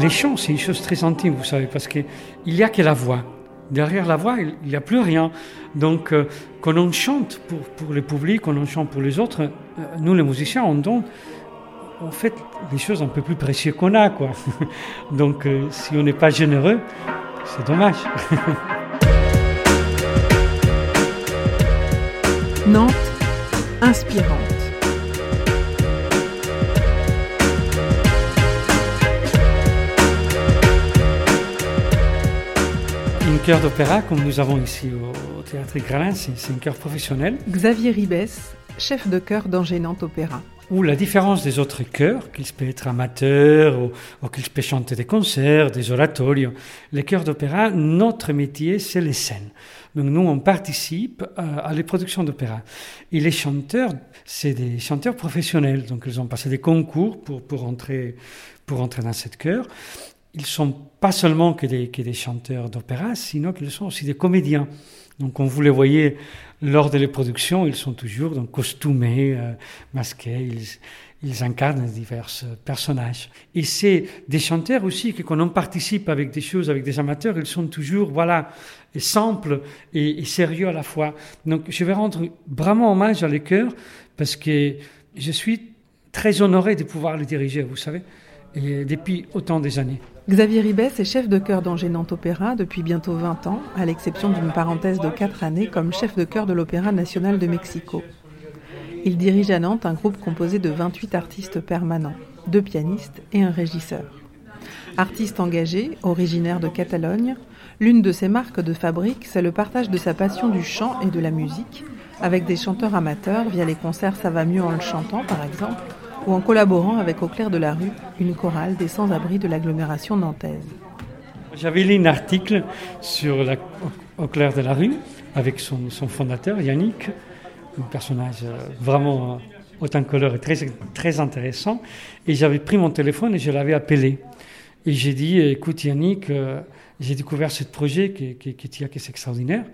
Les chants, c'est une chose très intime, vous savez, parce qu'il n'y a que la voix. Derrière la voix, il n'y a plus rien. Donc, euh, quand on chante pour, le public, quand on chante pour les autres, euh, nous, les musiciens, on donne en fait les choses un peu plus précieuses qu'on a. Quoi. Donc, euh, si on n'est pas généreux, c'est dommage. Nantes, inspirante. Une chœur d'opéra, comme nous avons ici au, Théâtre Gralin, c'est un chœur professionnel. Xavier Ribès, chef de chœur d'Angers Nantes Opéra. Où la différence des autres chœurs, qu'ils peuvent être amateurs ou, qu'ils peuvent chanter des concerts, des oratorios, les chœurs d'opéra, notre métier, c'est les scènes. Donc nous, on participe à, à les productions d'opéra. Et les chanteurs, c'est des chanteurs professionnels. Donc ils ont passé des concours pour, pour, entrer, pour entrer dans cette chœur ils sont pas seulement que des, des chanteurs d'opéra, sinon qu'ils sont aussi des comédiens. Donc, quand vous les voyez lors de les productions, ils sont toujours donc, costumés, euh, masqués, ils, incarnent divers personnages. Et c'est des chanteurs aussi que quand on participe avec des choses, avec des amateurs, ils sont toujours, voilà, simples et, sérieux à la fois. Donc, je vais rendre vraiment hommage à les chœurs parce que je suis très honoré de pouvoir les diriger, vous savez, depuis autant des années. Xavier Ribès est chef de chœur d'Angers Nantes Opéra depuis bientôt 20 ans, à l'exception d'une parenthèse de 4 années comme chef de chœur de l'Opéra national de Mexico. Il dirige à Nantes un groupe composé de 28 artistes permanents, deux pianistes et un régisseur. Artiste engagé, originaire de Catalogne, l'une de ses marques de fabrique, c'est le partage de sa passion du chant et de la musique, avec des chanteurs amateurs via les concerts Ça va mieux en le chantant par exemple, ou en collaborant avec Au clair de la rue, une chorale des sans-abri de l'agglomération nantaise. J'avais lu un article sur Au clair de la rue avec son, fondateur, Yannick, un personnage euh, vraiment autant et très, très intéressant. Et j'avais pris mon téléphone et je l'avais appelé. Et j'ai dit, écoute Yannick, euh, j'ai découvert ce projet qui, qui, qui, qui est extraordinaire.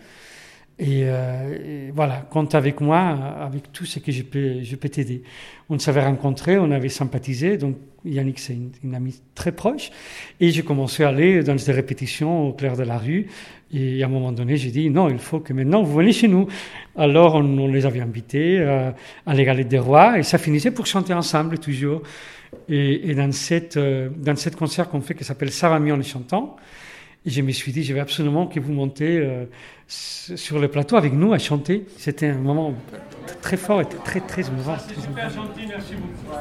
Et, euh, et, voilà, compte avec moi, avec tout ce que je peux, je peux t'aider. On s'avait rencontrés, on avait sympathisé, donc Yannick c'est une, amie très proche, et j'ai commencé à aller dans des répétitions au clair de la rue, et à un moment donné j'ai dit non, il faut que maintenant vous venez chez nous. Alors on, les avait invités euh, à les des Rois, et ça finissait pour chanter ensemble toujours. Et, et dans cette, euh, dans cette concert qu'on fait qui s'appelle Ça va en les chantant, et je me suis dit, je vais absolument que vous montez euh, sur le plateau avec nous à chanter. C'était un moment très fort et très, très émouvant. Super gentil, merci beaucoup.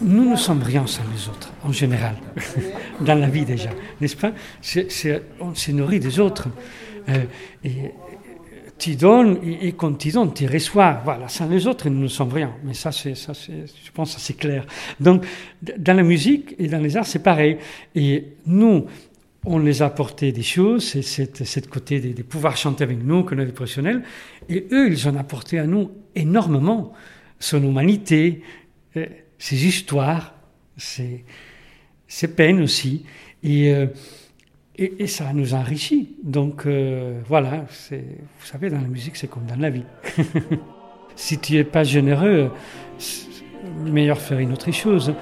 Nous ne sommes rien sans les autres, en général, dans la vie déjà, n'est-ce pas? On se nourrit des autres. Euh, et, tu donnes et, quand tu donnes, tu reçois. Voilà, sans les autres, nous ne sommes rien. Mais ça, c'est, ça, c'est, je pense que c'est clair. Donc, dans la musique et dans les arts, c'est pareil. Et nous, on les a apporté des choses, c'est cette, côté de, de, pouvoir chanter avec nous, est des professionnels. Et eux, ils ont apporté à nous énormément son humanité, euh, ses histoires, ses, peines aussi. Euh, et, ça nous enrichit. Donc euh, voilà, vous savez, dans la musique, c'est comme dans la vie. si tu n'es pas généreux, meilleur faire une autre chose.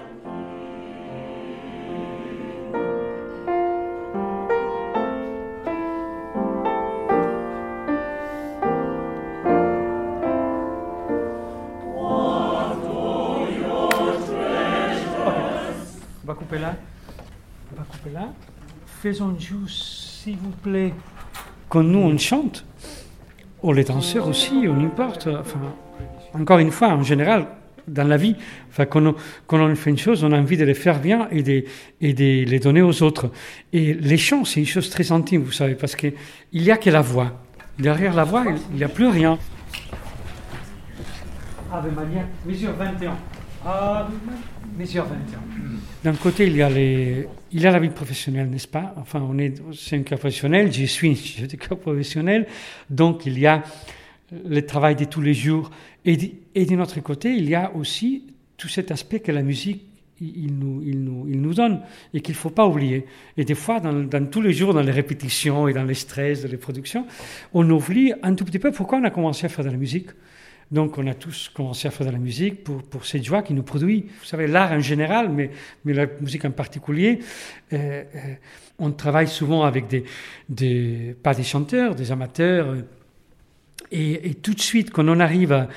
Faisons juste, s'il vous plaît, quand nous on chante, ou les danseurs aussi, on importe. Enfin, encore une fois, en général, dans la vie, quand, on, fait une chose, on a envie de les faire bien et de, et de les donner aux autres. Et les chants, c'est une chose très intime, vous savez, parce qu'il n'y a que la voix. Derrière la voix, il n'y a plus rien. Ave Maria, mesure 21. 21. D'un côté, il y a il a la vie professionnelle, n'est-ce pas? Enfin, on est, c'est un cas professionnel, je suis un cas professionnel, donc il y a le travail de tous les jours. Et, et de notre côté, il y a aussi tout cet aspect que la musique, il nous, il nous, il nous donne et qu'il ne faut pas oublier. Et des fois, dans, dans, tous les jours, dans les répétitions et dans les stress de les productions, on oublie un tout petit peu pourquoi on a commencé à faire de la musique. Donc on a tous commencé à faire de la musique pour, cette joie qui nous produit. Vous savez, l'art en général, mais, la musique en particulier, euh, euh, on travaille souvent avec des, pas des chanteurs, des amateurs. Et, et tout de suite, quand on arrive à,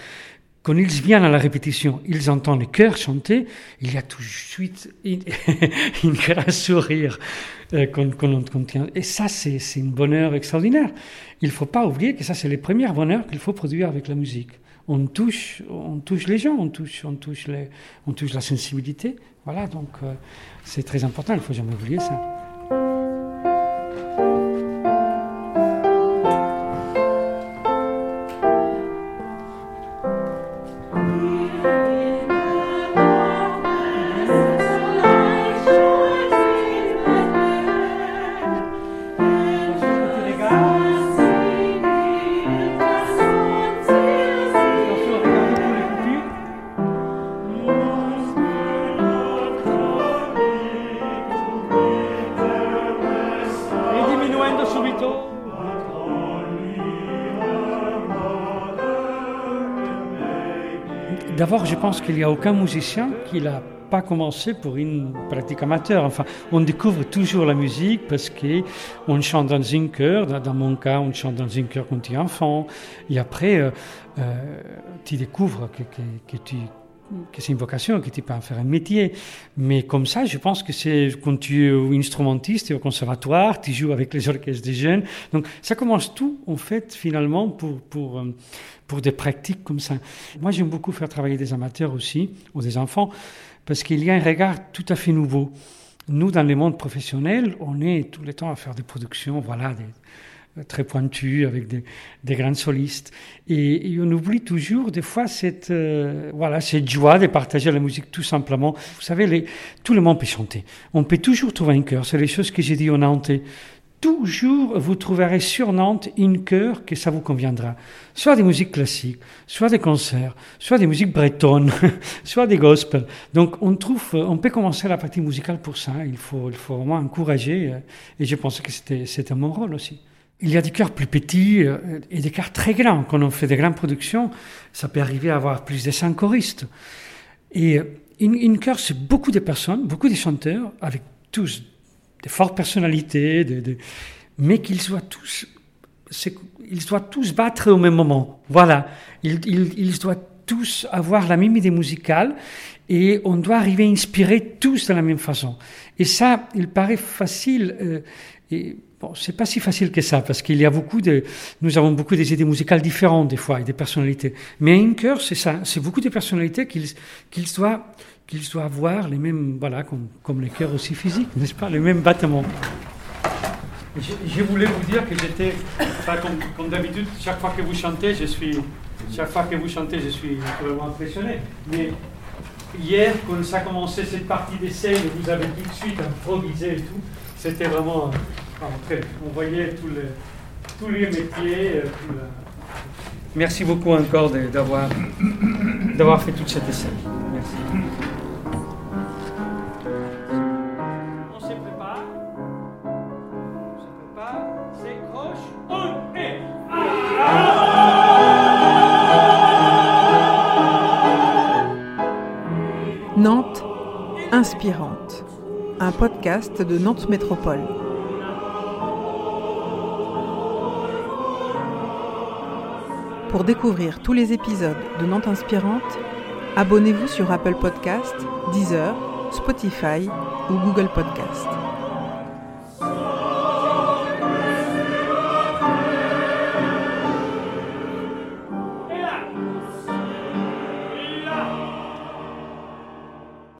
quand ils viennent à la répétition, ils entendent les chœurs chanter, il y a tout de suite une, sourire euh, qu'on qu. Et ça, c'est un bonheur extraordinaire. Il ne faut pas oublier que ça, c'est les premiers bonheurs qu'il faut produire avec la musique on touche, on touche les gens, on touche, la sensibilité. Voilà, donc euh, c'est très important, il ne faut jamais oublier ça. D'abord, je pense qu'il n'y a aucun musicien qui n'a pas commencé pour une pratique amateur. Enfin, on découvre toujours la musique parce qu'on chante dans un chœur. Dans mon cas, on chante dans un chœur quand tu es enfant. Et après, euh, euh, tu découvres que tu que c'est une vocation, que tu peux en faire un métier. Mais comme ça, je pense que c'est quand tu es instrumentiste, tu es au conservatoire, tu joues avec les orchestres des jeunes. Donc ça commence tout, en fait, finalement, pour, pour, euh, pour des pratiques comme ça. Moi, j'aime beaucoup faire travailler des amateurs aussi, ou des enfants, parce qu'il y a un regard tout à fait nouveau. Nous, dans le monde professionnel, on est tout le temps à faire des productions, voilà, très pointu, avec des, des grands solistes. Et, et, on oublie toujours des fois cette, euh, voilà, cette joie de partager la musique tout simplement. Vous savez, les, tout le monde peut chanter. On peut toujours trouver un cœur. C'est les choses que j'ai dit au Nantes. Toujours, vous trouverez sur Nantes une chœur que ça vous conviendra. Soit des musiques classiques, soit des concerts, soit des musiques bretonnes, soit des gospels. Donc, on trouve, on peut commencer la partie musicale pour ça. Il faut, il faut vraiment encourager. Euh, et je pense que c'était mon rôle aussi. Il y a des chœurs plus petits euh, et des chœurs très grands. Quand on fait des grandes productions, ça peut arriver à avoir plus de 100 choristes. Et euh, une, chœur, c'est beaucoup de personnes, beaucoup de chanteurs, avec tous des fortes personnalités, mais qu'ils soient tous, ils doivent tous battre au même moment. Voilà, ils, doivent tous avoir la même idée musicale et on doit arriver à inspirer tous de la même façon. Et ça, il paraît facile. Euh, Bon, c'est pas si facile que ça, parce qu'il y a beaucoup de, nous avons beaucoup des idées musicales différentes des fois et des personnalités. Mais un chœur, c'est ça, c'est beaucoup de personnalités qu'ils qu'ils doivent, qu'ils avoir les mêmes, voilà, comme, comme les chœurs aussi physiques, n'est-ce pas, les mêmes battements. Je, voulais vous dire que j'étais, comme, comme d'habitude, chaque fois que vous chantez, je suis, chaque fois que vous chantez, je suis vraiment impressionné. Mais hier, quand ça a commencé cette partie d'essai, vous avez tout de suite improvisé et tout, c'était vraiment on voyait tous les, tous les métiers. Euh, tout le... Merci beaucoup encore d'avoir d'avoir fait toute cette essai. Merci. On se prépare. On se prépare. S'écroche. Un et. Nantes inspirante. Un podcast de Nantes Métropole. Pour découvrir tous les épisodes de Nantes Inspirante, abonnez-vous sur Apple Podcast, Deezer, Spotify ou Google Podcast.